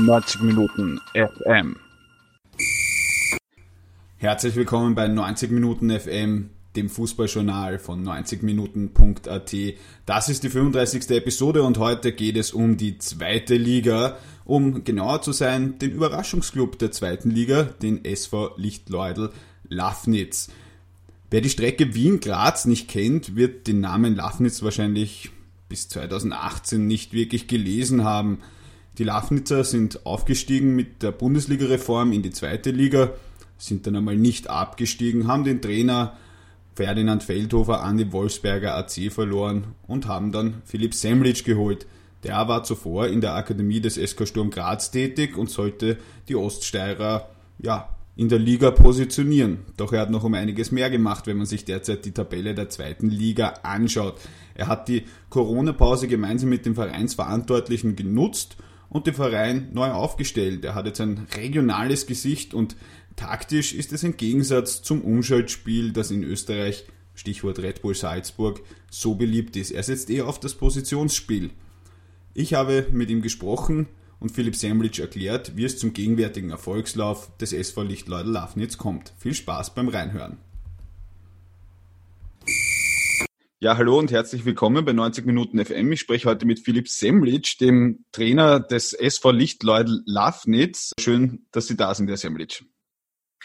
90 Minuten FM. Herzlich willkommen bei 90 Minuten FM, dem Fußballjournal von 90minuten.at. Das ist die 35. Episode und heute geht es um die zweite Liga, um genauer zu sein, den Überraschungsclub der zweiten Liga, den SV Lichtleudel Lafnitz. Wer die Strecke Wien-Graz nicht kennt, wird den Namen Lafnitz wahrscheinlich bis 2018 nicht wirklich gelesen haben. Die Lafnitzer sind aufgestiegen mit der Bundesliga-Reform in die zweite Liga, sind dann einmal nicht abgestiegen, haben den Trainer Ferdinand Feldhofer an die Wolfsberger AC verloren und haben dann Philipp Semlitsch geholt. Der war zuvor in der Akademie des SK Sturm Graz tätig und sollte die Oststeirer ja, in der Liga positionieren. Doch er hat noch um einiges mehr gemacht, wenn man sich derzeit die Tabelle der zweiten Liga anschaut. Er hat die Corona-Pause gemeinsam mit dem Vereinsverantwortlichen genutzt und den Verein neu aufgestellt. Er hat jetzt ein regionales Gesicht und taktisch ist es ein Gegensatz zum Umschaltspiel, das in Österreich, Stichwort Red Bull Salzburg, so beliebt ist. Er setzt eher auf das Positionsspiel. Ich habe mit ihm gesprochen und Philipp Semlitsch erklärt, wie es zum gegenwärtigen Erfolgslauf des SV Lichtleudel Lafnitz kommt. Viel Spaß beim Reinhören. Ja, hallo und herzlich willkommen bei 90 Minuten FM. Ich spreche heute mit Philipp Semlitsch, dem Trainer des SV Lichtleudel Lafnitz. Schön, dass Sie da sind, Herr Semlitsch.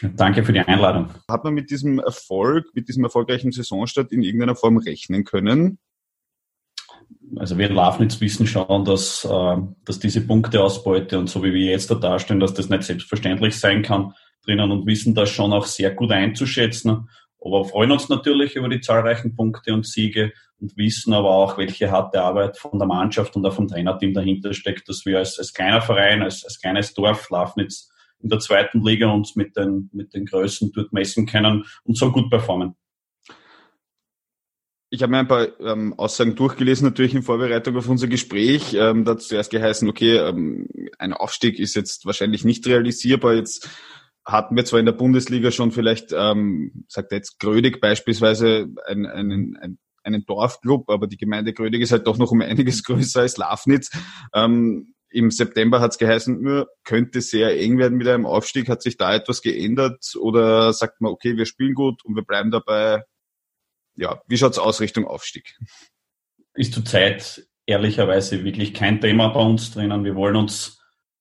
Danke für die Einladung. Hat man mit diesem Erfolg, mit diesem erfolgreichen Saisonstart in irgendeiner Form rechnen können? Also wir in Lafnitz wissen schon, dass, äh, dass diese Punkteausbeute und so wie wir jetzt da darstellen, dass das nicht selbstverständlich sein kann drinnen und wissen das schon auch sehr gut einzuschätzen aber freuen uns natürlich über die zahlreichen Punkte und Siege und wissen aber auch, welche harte Arbeit von der Mannschaft und auch vom Trainerteam dahinter steckt, dass wir als, als kleiner Verein, als, als kleines Dorf Lafnitz in der zweiten Liga uns mit den, mit den Größen dort messen können und so gut performen. Ich habe mir ein paar ähm, Aussagen durchgelesen, natürlich in Vorbereitung auf unser Gespräch. Ähm, da hat zuerst geheißen, okay, ähm, ein Aufstieg ist jetzt wahrscheinlich nicht realisierbar. Jetzt hatten wir zwar in der Bundesliga schon vielleicht, ähm, sagt jetzt Grödig beispielsweise, einen, einen, einen, einen Dorfclub, aber die Gemeinde Grödig ist halt doch noch um einiges größer als Lafnitz. Ähm, Im September hat es geheißen, könnte sehr eng werden mit einem Aufstieg. Hat sich da etwas geändert oder sagt man, okay, wir spielen gut und wir bleiben dabei? Ja, wie schaut's aus Richtung Aufstieg? Ist zurzeit ehrlicherweise wirklich kein Thema bei uns drinnen. Wir wollen uns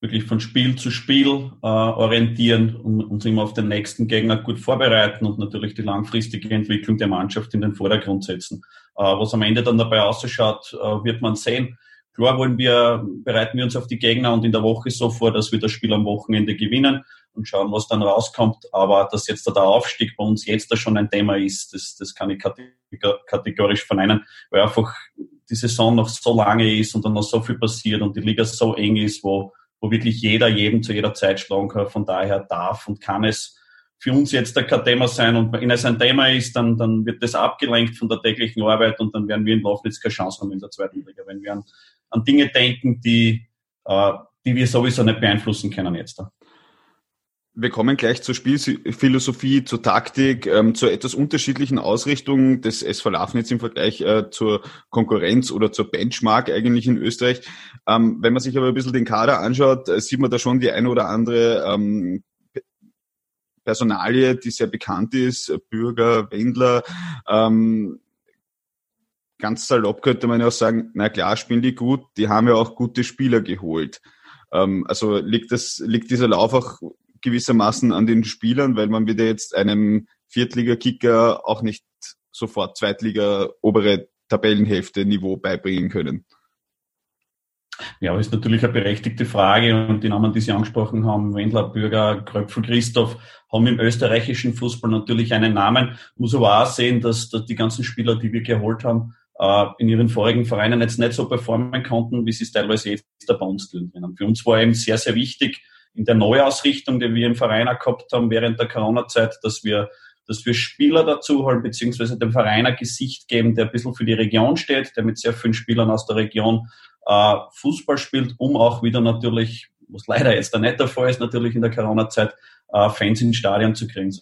wirklich von Spiel zu Spiel äh, orientieren und uns immer auf den nächsten Gegner gut vorbereiten und natürlich die langfristige Entwicklung der Mannschaft in den Vordergrund setzen. Äh, was am Ende dann dabei ausschaut, äh, wird man sehen. Klar wollen wir, bereiten wir uns auf die Gegner und in der Woche so vor, dass wir das Spiel am Wochenende gewinnen und schauen, was dann rauskommt. Aber dass jetzt der Aufstieg bei uns jetzt da schon ein Thema ist, das, das kann ich kategorisch verneinen, weil einfach die Saison noch so lange ist und dann noch so viel passiert und die Liga so eng ist, wo wo wirklich jeder jeden zu jeder Zeit schlagen kann. Von daher darf und kann es für uns jetzt kein Thema sein. Und wenn es ein Thema ist, dann, dann wird das abgelenkt von der täglichen Arbeit und dann werden wir in Lofnitz keine Chance haben in der zweiten Liga. Wenn wir an, an Dinge denken, die, äh, die wir sowieso nicht beeinflussen können jetzt. Da. Wir kommen gleich zur Spielphilosophie, zur Taktik, ähm, zur etwas unterschiedlichen Ausrichtung des SV Lafnitz im Vergleich äh, zur Konkurrenz oder zur Benchmark eigentlich in Österreich. Ähm, wenn man sich aber ein bisschen den Kader anschaut, äh, sieht man da schon die eine oder andere ähm, Personalie, die sehr bekannt ist, Bürger, Wendler. Ähm, ganz salopp könnte man ja auch sagen, na klar, spielen die gut, die haben ja auch gute Spieler geholt. Ähm, also liegt, das, liegt dieser Lauf auch gewissermaßen an den Spielern, weil man wird ja jetzt einem Viertliga-Kicker auch nicht sofort Zweitliga obere Tabellenhälfte Niveau beibringen können. Ja, aber ist natürlich eine berechtigte Frage und die Namen, die Sie angesprochen haben, Wendler, Bürger, Kröpfel, Christoph, haben im österreichischen Fußball natürlich einen Namen. Muss aber auch sehen, dass, dass die ganzen Spieler, die wir geholt haben, äh, in ihren vorigen Vereinen jetzt nicht so performen konnten, wie sie es teilweise jetzt bei uns tun. Für uns war eben sehr, sehr wichtig, in der Neuausrichtung, die wir im Verein auch gehabt haben während der Corona-Zeit, dass wir, dass wir Spieler dazu holen, beziehungsweise dem Verein ein Gesicht geben, der ein bisschen für die Region steht, der mit sehr vielen Spielern aus der Region äh, Fußball spielt, um auch wieder natürlich, was leider jetzt da nicht der Fall ist, natürlich in der Corona-Zeit, äh, Fans ins Stadion zu kriegen.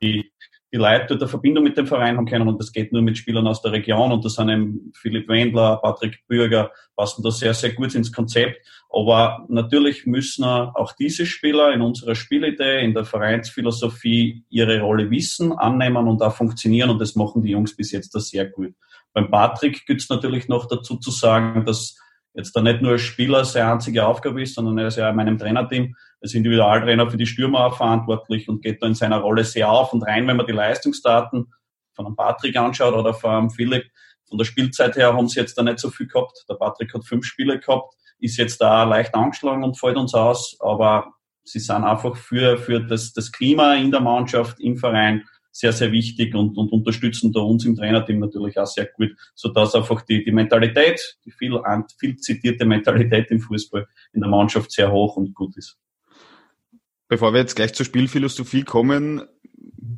Die, die Leute dort eine Verbindung mit dem Verein haben können und das geht nur mit Spielern aus der Region und das sind eben Philipp Wendler, Patrick Bürger, passen da sehr, sehr gut ins Konzept. Aber natürlich müssen auch diese Spieler in unserer Spielidee, in der Vereinsphilosophie ihre Rolle wissen, annehmen und auch funktionieren und das machen die Jungs bis jetzt da sehr gut. Beim Patrick gibt es natürlich noch dazu zu sagen, dass jetzt da nicht nur Spieler seine einzige Aufgabe ist, sondern er ist ja in meinem Trainerteam als Individualtrainer für die Stürmer verantwortlich und geht da in seiner Rolle sehr auf und rein, wenn man die Leistungsdaten von einem Patrick anschaut oder von einem Philipp. Von der Spielzeit her haben sie jetzt da nicht so viel gehabt. Der Patrick hat fünf Spiele gehabt, ist jetzt da leicht angeschlagen und fällt uns aus, aber sie sind einfach für, für das, das Klima in der Mannschaft, im Verein sehr, sehr wichtig und, und unterstützen da uns im Trainerteam natürlich auch sehr gut, so dass einfach die, die Mentalität, die viel, viel zitierte Mentalität im Fußball in der Mannschaft sehr hoch und gut ist. Bevor wir jetzt gleich zur Spielphilosophie kommen,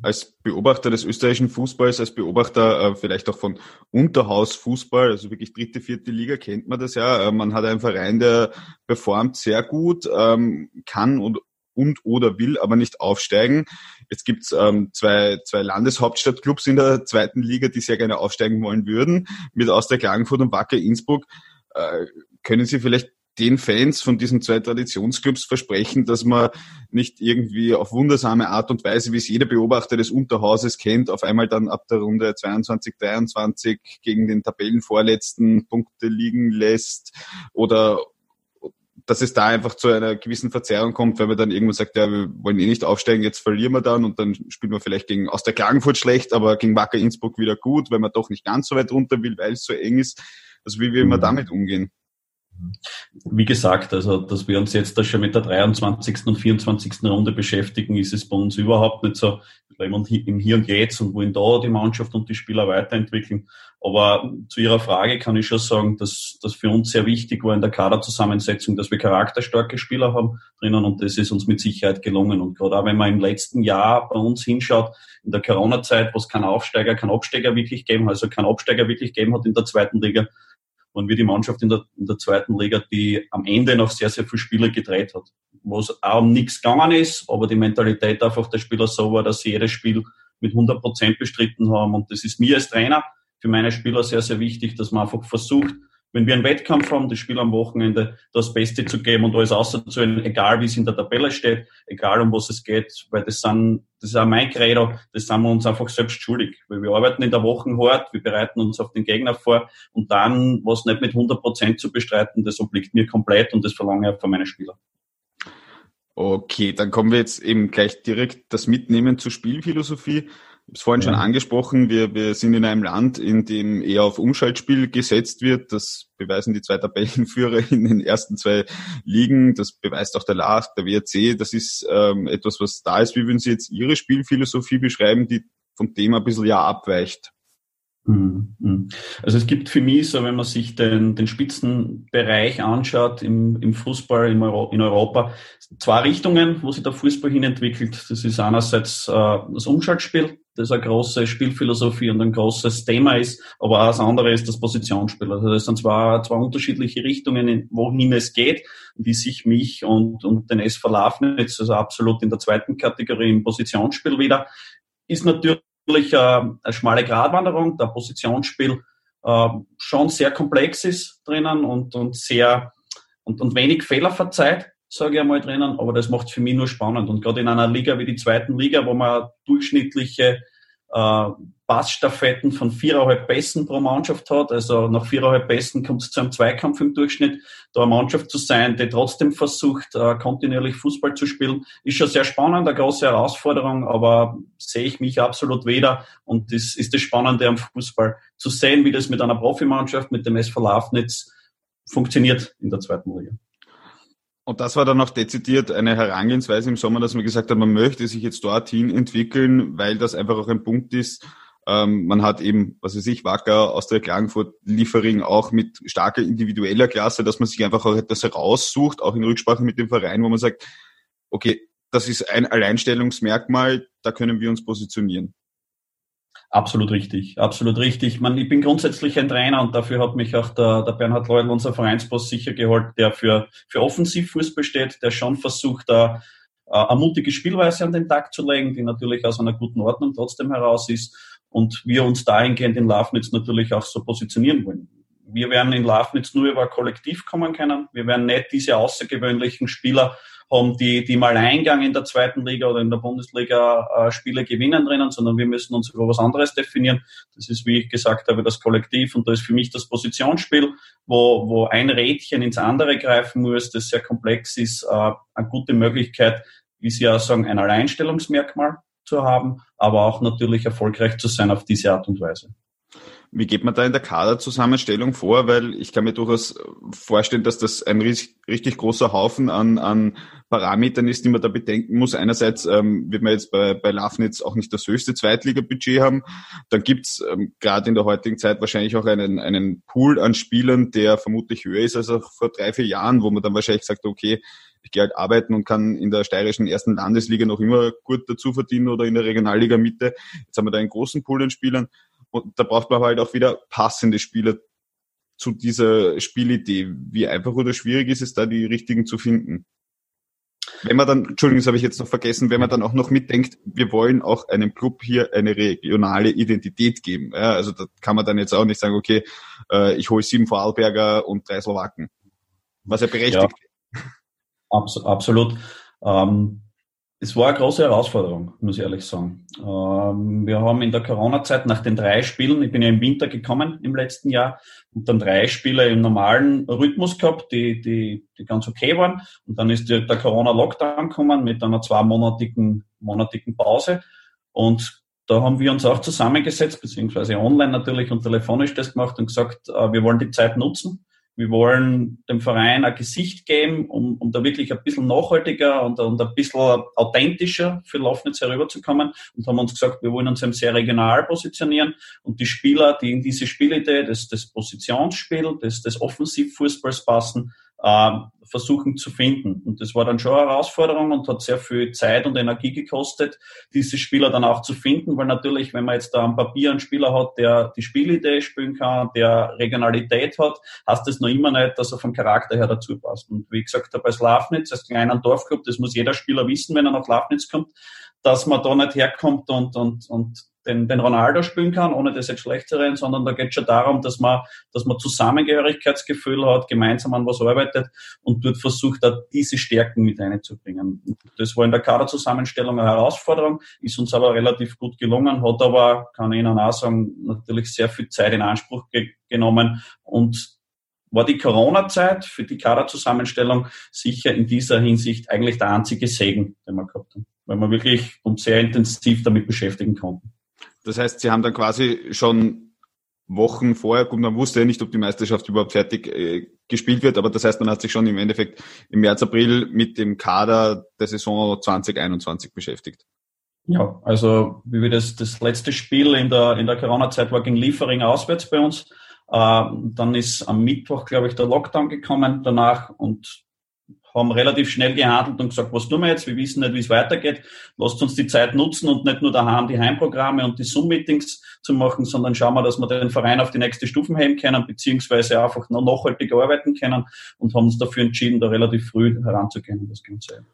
als Beobachter des österreichischen Fußballs, als Beobachter äh, vielleicht auch von Unterhausfußball, also wirklich dritte, vierte Liga, kennt man das ja. Äh, man hat einen Verein, der performt sehr gut, ähm, kann und, und oder will aber nicht aufsteigen. Jetzt gibt's ähm, zwei, zwei Landeshauptstadtclubs in der zweiten Liga, die sehr gerne aufsteigen wollen würden, mit Austria Klagenfurt und Wacker Innsbruck. Äh, können Sie vielleicht den Fans von diesen zwei Traditionsclubs versprechen, dass man nicht irgendwie auf wundersame Art und Weise, wie es jeder Beobachter des Unterhauses kennt, auf einmal dann ab der Runde 22, 23 gegen den Tabellenvorletzten Punkte liegen lässt oder dass es da einfach zu einer gewissen Verzerrung kommt, weil man dann irgendwann sagt, ja, wir wollen eh nicht aufsteigen, jetzt verlieren wir dann und dann spielt man vielleicht gegen aus der Klagenfurt schlecht, aber gegen Wacker Innsbruck wieder gut, weil man doch nicht ganz so weit runter will, weil es so eng ist. Also wie will man mhm. damit umgehen? Wie gesagt, also dass wir uns jetzt da schon mit der 23. und 24. Runde beschäftigen, ist es bei uns überhaupt nicht so. Im Hier und Jetzt und wollen da die Mannschaft und die Spieler weiterentwickeln. Aber zu Ihrer Frage kann ich schon sagen, dass das für uns sehr wichtig war in der Kaderzusammensetzung, dass wir charakterstarke Spieler haben drinnen und das ist uns mit Sicherheit gelungen. Und gerade auch wenn man im letzten Jahr bei uns hinschaut, in der Corona-Zeit, wo es kein Aufsteiger, kein Absteiger wirklich geben, also kein Absteiger wirklich geben hat in der zweiten Liga, waren wir die Mannschaft in der, in der zweiten Liga, die am Ende noch sehr, sehr viele Spiele gedreht hat. Wo es auch um nichts gegangen ist, aber die Mentalität einfach der Spieler so war, dass sie jedes Spiel mit 100 Prozent bestritten haben. Und das ist mir als Trainer, für meine Spieler sehr, sehr wichtig, dass man einfach versucht, wenn wir einen Wettkampf haben, das Spiel am Wochenende das Beste zu geben und alles auszuholen, egal wie es in der Tabelle steht, egal um was es geht, weil das sind, das ist auch mein Credo, das sind wir uns einfach selbst schuldig, weil wir arbeiten in der Woche hart, wir bereiten uns auf den Gegner vor und dann, was nicht mit 100 Prozent zu bestreiten, das obliegt mir komplett und das verlange ich von meinen Spielern. Okay, dann kommen wir jetzt eben gleich direkt das Mitnehmen zur Spielphilosophie. Ich habe es vorhin ja. schon angesprochen, wir, wir sind in einem Land, in dem eher auf Umschaltspiel gesetzt wird. Das beweisen die zwei Tabellenführer in den ersten zwei Ligen. Das beweist auch der LASK, der WRC. Das ist ähm, etwas, was da ist. Wie würden Sie jetzt Ihre Spielphilosophie beschreiben, die vom Thema ein bisschen ja abweicht? Mhm, mhm. Also es gibt für mich so, wenn man sich den, den Spitzenbereich anschaut im, im Fußball in, Euro, in Europa, zwei Richtungen, wo sich der Fußball hin entwickelt. Das ist einerseits äh, das Umschaltspiel, das eine große Spielphilosophie und ein großes Thema ist, aber auch das andere ist das Positionsspiel. Also das sind zwei, zwei unterschiedliche Richtungen, wohin es geht, die sich mich und, und den SV Lafnitz, also absolut in der zweiten Kategorie im Positionsspiel wieder, ist natürlich äh, eine schmale Gratwanderung, der Positionsspiel äh, schon sehr komplex ist drinnen und, und sehr und, und wenig Fehler verzeiht, sage ich einmal drinnen, aber das macht für mich nur spannend. Und gerade in einer Liga wie die zweiten Liga, wo man durchschnittliche äh, Passstaffetten von viereinhalb Pässen pro Mannschaft hat. Also nach viereinhalb Pässen kommt es zu einem Zweikampf im Durchschnitt. Da eine Mannschaft zu sein, die trotzdem versucht, äh, kontinuierlich Fußball zu spielen, ist schon sehr spannend, eine große Herausforderung, aber sehe ich mich absolut weder. Und das ist das Spannende am Fußball, zu sehen, wie das mit einer Profimannschaft, mit dem SV Lafnitz funktioniert in der zweiten Liga. Und das war dann auch dezidiert eine Herangehensweise im Sommer, dass man gesagt hat, man möchte sich jetzt dorthin entwickeln, weil das einfach auch ein Punkt ist. Ähm, man hat eben, was weiß ich, Wacker aus der Klagenfurt Liefering auch mit starker individueller Klasse, dass man sich einfach auch etwas heraussucht, auch in Rücksprache mit dem Verein, wo man sagt, okay, das ist ein Alleinstellungsmerkmal, da können wir uns positionieren. Absolut richtig, absolut richtig. Man, ich bin grundsätzlich ein Trainer und dafür hat mich auch der, der Bernhard Leudl, unser Vereinsboss, sicher geholt, der für, für Offensivfußball steht, der schon versucht, da äh, eine mutige Spielweise an den Tag zu legen, die natürlich aus einer guten Ordnung trotzdem heraus ist und wir uns dahingehend in Lafnitz natürlich auch so positionieren wollen. Wir werden in Lafnitz nur über Kollektiv kommen können. Wir werden nicht diese außergewöhnlichen Spieler haben, die, die mal Eingang in der zweiten Liga oder in der Bundesliga äh, Spiele gewinnen drinnen, sondern wir müssen uns über was anderes definieren. Das ist, wie ich gesagt habe, das Kollektiv und da ist für mich das Positionsspiel, wo, wo ein Rädchen ins andere greifen muss, das sehr komplex ist, äh, eine gute Möglichkeit, wie Sie ja sagen, ein Alleinstellungsmerkmal zu haben, aber auch natürlich erfolgreich zu sein auf diese Art und Weise. Wie geht man da in der Kaderzusammenstellung vor? Weil ich kann mir durchaus vorstellen, dass das ein richtig, großer Haufen an, an Parametern ist, die man da bedenken muss. Einerseits ähm, wird man jetzt bei, bei Lafnitz auch nicht das höchste Zweitliga-Budget haben. Dann gibt's ähm, gerade in der heutigen Zeit wahrscheinlich auch einen, einen Pool an Spielern, der vermutlich höher ist als auch vor drei, vier Jahren, wo man dann wahrscheinlich sagt, okay, ich gehe halt arbeiten und kann in der steirischen ersten Landesliga noch immer gut dazu verdienen oder in der Regionalliga Mitte. Jetzt haben wir da einen großen Pool an Spielern. Und da braucht man halt auch wieder passende Spieler zu dieser Spielidee. Wie einfach oder schwierig ist es da, die richtigen zu finden? Wenn man dann, Entschuldigung, das habe ich jetzt noch vergessen, wenn man dann auch noch mitdenkt, wir wollen auch einem Club hier eine regionale Identität geben. Ja, also da kann man dann jetzt auch nicht sagen, okay, äh, ich hole sieben Vorarlberger und drei Slowaken. Was ja berechtigt. Ja, abs absolut. Ähm, es war eine große Herausforderung, muss ich ehrlich sagen. Ähm, wir haben in der Corona-Zeit nach den drei Spielen, ich bin ja im Winter gekommen im letzten Jahr, und dann drei Spiele im normalen Rhythmus gehabt, die, die, die ganz okay waren. Und dann ist der, Corona-Lockdown gekommen mit einer zweimonatigen monatigen Pause. Und da haben wir uns auch zusammengesetzt, beziehungsweise online natürlich und telefonisch das gemacht und gesagt, äh, wir wollen die Zeit nutzen wir wollen dem Verein ein Gesicht geben, um, um da wirklich ein bisschen nachhaltiger und, und ein bisschen authentischer für Lofnitz herüberzukommen. Und haben uns gesagt, wir wollen uns eben sehr regional positionieren. Und die Spieler, die in diese Spielidee, das, das Positionsspiel, das, das Offensivfußballs passen, äh, versuchen zu finden. Und das war dann schon eine Herausforderung und hat sehr viel Zeit und Energie gekostet, diese Spieler dann auch zu finden, weil natürlich, wenn man jetzt da am Papier einen Spieler hat, der die Spielidee spielen kann, der Regionalität hat, heißt das noch immer nicht, dass er vom Charakter her dazu passt. Und wie gesagt habe, als Lafnitz, als kleiner Dorfclub, das muss jeder Spieler wissen, wenn er nach Lafnitz kommt, dass man da nicht herkommt und, und, und den, den Ronaldo spielen kann, ohne das jetzt schlecht zu reden, sondern da geht schon darum, dass man, dass man Zusammengehörigkeitsgefühl hat, gemeinsam an was arbeitet und dort versucht, da diese Stärken mit einzubringen. Das war in der Kaderzusammenstellung eine Herausforderung, ist uns aber relativ gut gelungen, hat aber, kann ich Ihnen auch sagen, natürlich sehr viel Zeit in Anspruch ge genommen und war die Corona-Zeit für die Kaderzusammenstellung sicher in dieser Hinsicht eigentlich der einzige Segen, den wir gehabt haben, weil wir wirklich uns sehr intensiv damit beschäftigen konnten. Das heißt, Sie haben dann quasi schon Wochen vorher, gut, man wusste ja nicht, ob die Meisterschaft überhaupt fertig äh, gespielt wird, aber das heißt, man hat sich schon im Endeffekt im März, April mit dem Kader der Saison 2021 beschäftigt. Ja, also wie wir das, das letzte Spiel in der, in der Corona-Zeit war gegen Liefering auswärts bei uns. Äh, dann ist am Mittwoch, glaube ich, der Lockdown gekommen danach und haben relativ schnell gehandelt und gesagt, was tun wir jetzt? Wir wissen nicht, wie es weitergeht. Lasst uns die Zeit nutzen und nicht nur daheim die Heimprogramme und die Zoom-Meetings zu machen, sondern schauen wir, dass wir den Verein auf die nächste Stufen heben können, beziehungsweise einfach noch nachhaltiger arbeiten können und haben uns dafür entschieden, da relativ früh heranzugehen das Ganze.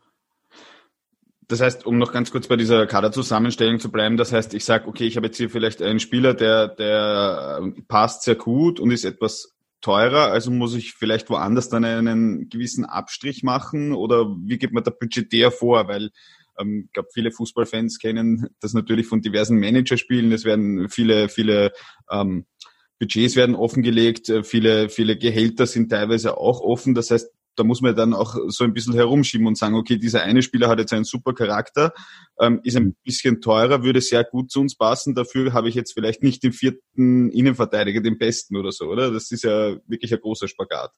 Das heißt, um noch ganz kurz bei dieser Kaderzusammenstellung zu bleiben, das heißt, ich sage, okay, ich habe jetzt hier vielleicht einen Spieler, der, der passt sehr gut und ist etwas teurer, also muss ich vielleicht woanders dann einen gewissen Abstrich machen oder wie geht man da budgetär vor? Weil ähm, ich glaube, viele Fußballfans kennen das natürlich von diversen Managerspielen. Es werden viele, viele ähm, Budgets werden offengelegt, äh, viele, viele Gehälter sind teilweise auch offen. Das heißt, da muss man dann auch so ein bisschen herumschieben und sagen, okay, dieser eine Spieler hat jetzt einen super Charakter, ähm, ist ein bisschen teurer, würde sehr gut zu uns passen. Dafür habe ich jetzt vielleicht nicht den vierten Innenverteidiger, den besten oder so, oder? Das ist ja wirklich ein großer Spagat.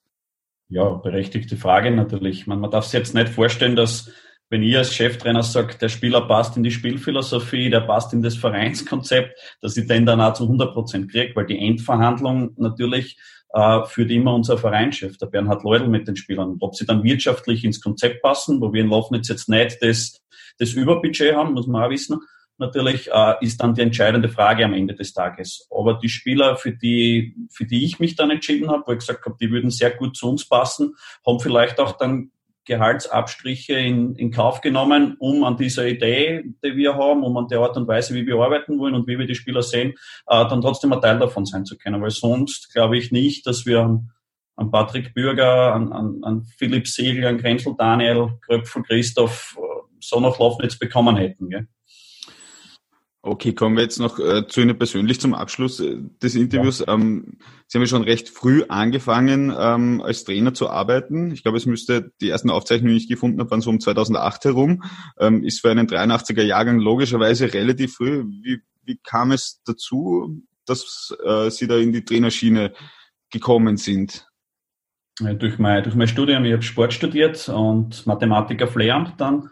Ja, berechtigte Frage natürlich. Man, man darf sich jetzt nicht vorstellen, dass wenn ihr als Cheftrainer sagt, der Spieler passt in die Spielphilosophie, der passt in das Vereinskonzept, dass ich den dann auch zu 100 Prozent kriege, weil die Endverhandlung natürlich äh, führt immer unser Vereinschef, der Bernhard Leudl mit den Spielern. Ob sie dann wirtschaftlich ins Konzept passen, wo wir in Lofnitz jetzt nicht das, das Überbudget haben, muss man auch wissen, natürlich äh, ist dann die entscheidende Frage am Ende des Tages. Aber die Spieler, für die, für die ich mich dann entschieden habe, wo ich gesagt habe, die würden sehr gut zu uns passen, haben vielleicht auch dann Gehaltsabstriche in, in Kauf genommen, um an dieser Idee, die wir haben, um an der Art und Weise, wie wir arbeiten wollen und wie wir die Spieler sehen, äh, dann trotzdem ein Teil davon sein zu können. Weil sonst glaube ich nicht, dass wir an, an Patrick Bürger, an, an, an Philipp Siegel, an Grenzel Daniel, Kröpfel Christoph äh, so noch Laufnetz bekommen hätten. Gell? Okay, kommen wir jetzt noch äh, zu Ihnen persönlich zum Abschluss äh, des Interviews. Ja. Ähm, Sie haben ja schon recht früh angefangen, ähm, als Trainer zu arbeiten. Ich glaube, es müsste die ersten Aufzeichnungen, die ich gefunden habe, waren so um 2008 herum. Ähm, ist für einen 83er Jahrgang logischerweise relativ früh. Wie, wie kam es dazu, dass äh, Sie da in die Trainerschiene gekommen sind? Ja, durch, mein, durch mein Studium, ich habe Sport studiert und Mathematik auf Lehramt dann.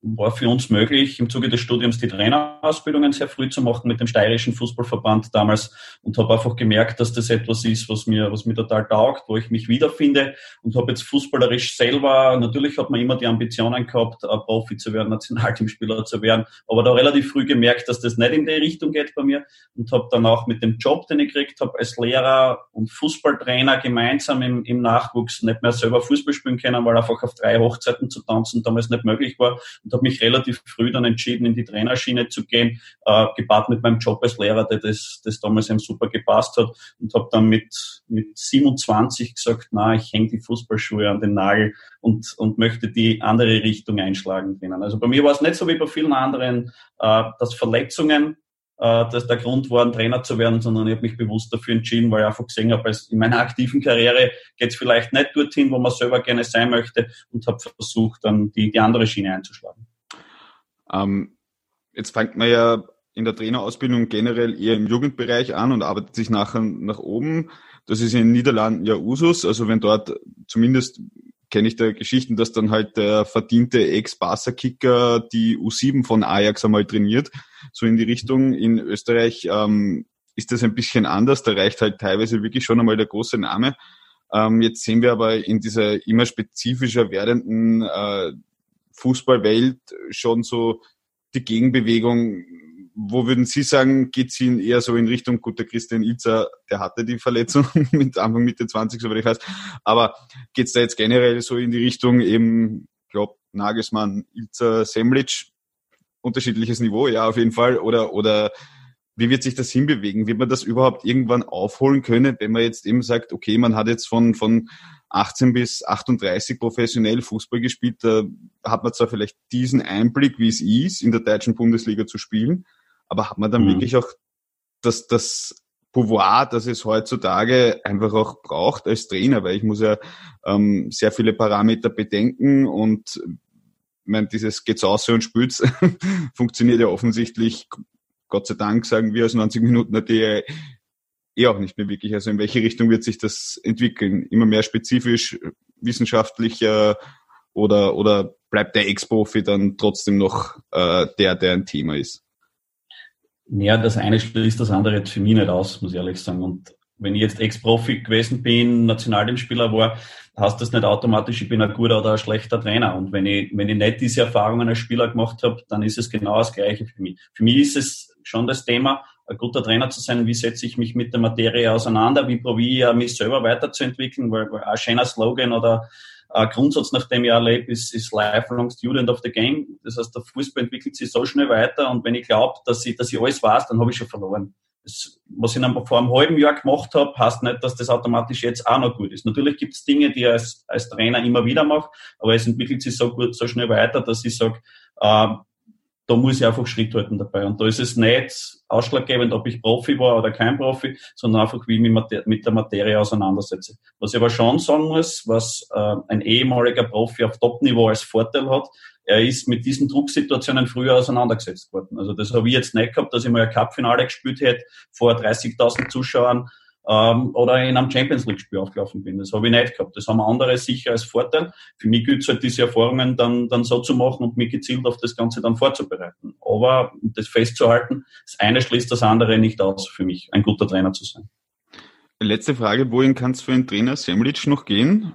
War für uns möglich, im Zuge des Studiums die Trainerausbildungen sehr früh zu machen mit dem steirischen Fußballverband damals und habe einfach gemerkt, dass das etwas ist, was mir, was mir total taugt, wo ich mich wiederfinde und habe jetzt fußballerisch selber, natürlich hat man immer die Ambitionen gehabt, Profi zu werden, Nationalteamspieler zu werden, aber da relativ früh gemerkt, dass das nicht in die Richtung geht bei mir und habe dann auch mit dem Job, den ich gekriegt habe, als Lehrer und Fußballtrainer gemeinsam im, im Nachwuchs nicht mehr selber Fußball spielen können, weil einfach auf drei Hochzeiten zu tanzen damals nicht möglich war und habe mich relativ früh dann entschieden, in die Trainerschiene zu gehen, äh, gepaart mit meinem Job als Lehrer, der das, das damals eben super gepasst hat und habe dann mit, mit 27 gesagt, na, ich hänge die Fußballschuhe an den Nagel und, und möchte die andere Richtung einschlagen drinnen. Also bei mir war es nicht so wie bei vielen anderen, äh, dass Verletzungen äh, das der Grund war, ein Trainer zu werden, sondern ich habe mich bewusst dafür entschieden, weil ich einfach gesehen habe, in meiner aktiven Karriere geht es vielleicht nicht dorthin, wo man selber gerne sein möchte und habe versucht, dann die, die andere Schiene einzuschlagen. Ähm, jetzt fängt man ja in der Trainerausbildung generell eher im Jugendbereich an und arbeitet sich nachher nach oben. Das ist in den Niederlanden ja Usus. Also wenn dort zumindest kenne ich da Geschichten, dass dann halt der verdiente Ex-Barca-Kicker die U7 von Ajax einmal trainiert, so in die Richtung. In Österreich ähm, ist das ein bisschen anders, da reicht halt teilweise wirklich schon einmal der große Name. Ähm, jetzt sehen wir aber in dieser immer spezifischer werdenden äh, Fußballwelt schon so die Gegenbewegung wo würden Sie sagen, geht es Ihnen eher so in Richtung, gut, der Christian Ilzer, der hatte die Verletzung mit Anfang Mitte 20, soweit ich weiß, aber geht es da jetzt generell so in die Richtung eben, ich glaube, Nagelsmann, Ilzer, Semlic, unterschiedliches Niveau, ja, auf jeden Fall, oder, oder wie wird sich das hinbewegen? Wird man das überhaupt irgendwann aufholen können, wenn man jetzt eben sagt, okay, man hat jetzt von, von 18 bis 38 professionell Fußball gespielt, da hat man zwar vielleicht diesen Einblick, wie es ist, in der deutschen Bundesliga zu spielen, aber hat man dann mhm. wirklich auch das, das Pouvoir, das es heutzutage einfach auch braucht als Trainer, weil ich muss ja ähm, sehr viele Parameter bedenken und ich meine, dieses geht's aus und spült's funktioniert ja offensichtlich, Gott sei Dank, sagen wir aus 90 Minuten der DE eh auch nicht mehr wirklich. Also in welche Richtung wird sich das entwickeln? Immer mehr spezifisch, wissenschaftlicher oder, oder bleibt der Ex-Profi dann trotzdem noch äh, der, der ein Thema ist? Ja, das eine schließt das andere jetzt für mich nicht aus, muss ich ehrlich sagen. Und wenn ich jetzt Ex-Profi gewesen bin, Nationalteamspieler war, heißt das nicht automatisch, ich bin ein guter oder ein schlechter Trainer. Und wenn ich, wenn ich nicht diese Erfahrungen als Spieler gemacht habe, dann ist es genau das Gleiche für mich. Für mich ist es schon das Thema, ein guter Trainer zu sein, wie setze ich mich mit der Materie auseinander, wie probiere ich mich selber weiterzuentwickeln, weil, weil ein schöner Slogan oder ein Grundsatz, nach dem ich erlebe, ist, ist lifelong student of the game. Das heißt, der Fußball entwickelt sich so schnell weiter und wenn ich glaube, dass ich, dass ich alles weiß, dann habe ich schon verloren. Das, was ich vor einem halben Jahr gemacht habe, heißt nicht, dass das automatisch jetzt auch noch gut ist. Natürlich gibt es Dinge, die ich als, als Trainer immer wieder mache, aber es entwickelt sich so gut, so schnell weiter, dass ich sage, äh, da muss ich einfach Schritt halten dabei. Und da ist es nicht ausschlaggebend, ob ich Profi war oder kein Profi, sondern einfach, wie ich mich mit der Materie auseinandersetze. Was ich aber schon sagen muss, was äh, ein ehemaliger Profi auf Top-Niveau als Vorteil hat, er ist mit diesen Drucksituationen früher auseinandergesetzt worden. Also das habe ich jetzt nicht gehabt, dass ich mal ein Cup-Finale gespielt hätte vor 30.000 Zuschauern ähm, oder in einem Champions League-Spiel aufgelaufen bin. Das habe ich nicht gehabt. Das haben andere sicher als Vorteil. Für mich gilt es halt, diese Erfahrungen dann, dann so zu machen und mich gezielt auf das Ganze dann vorzubereiten. Aber das festzuhalten, das eine schließt das andere nicht aus für mich, ein guter Trainer zu sein. Letzte Frage, wohin kann es für einen Trainer Semlic noch gehen?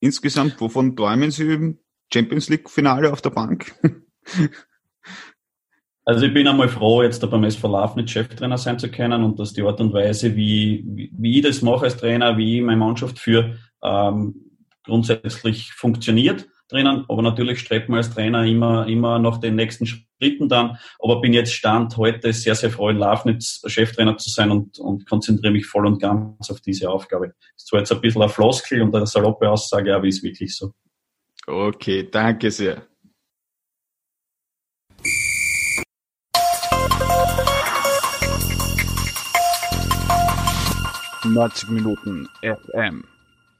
Insgesamt, wovon träumen Sie? Champions League-Finale auf der Bank? Also ich bin einmal froh, jetzt da beim SV Lafnitz Cheftrainer sein zu können und dass die Art und Weise, wie, wie, wie ich das mache als Trainer, wie ich meine Mannschaft führe, ähm, grundsätzlich funktioniert drinnen, aber natürlich strebt man als Trainer immer, immer nach den nächsten Schritten dann, aber bin jetzt Stand heute sehr, sehr froh in Lafnitz Cheftrainer zu sein und, und konzentriere mich voll und ganz auf diese Aufgabe. Ist zwar jetzt ein bisschen eine Floskel und eine saloppe Aussage, aber ist wirklich so. Okay, danke sehr. Neunzig Minuten FM.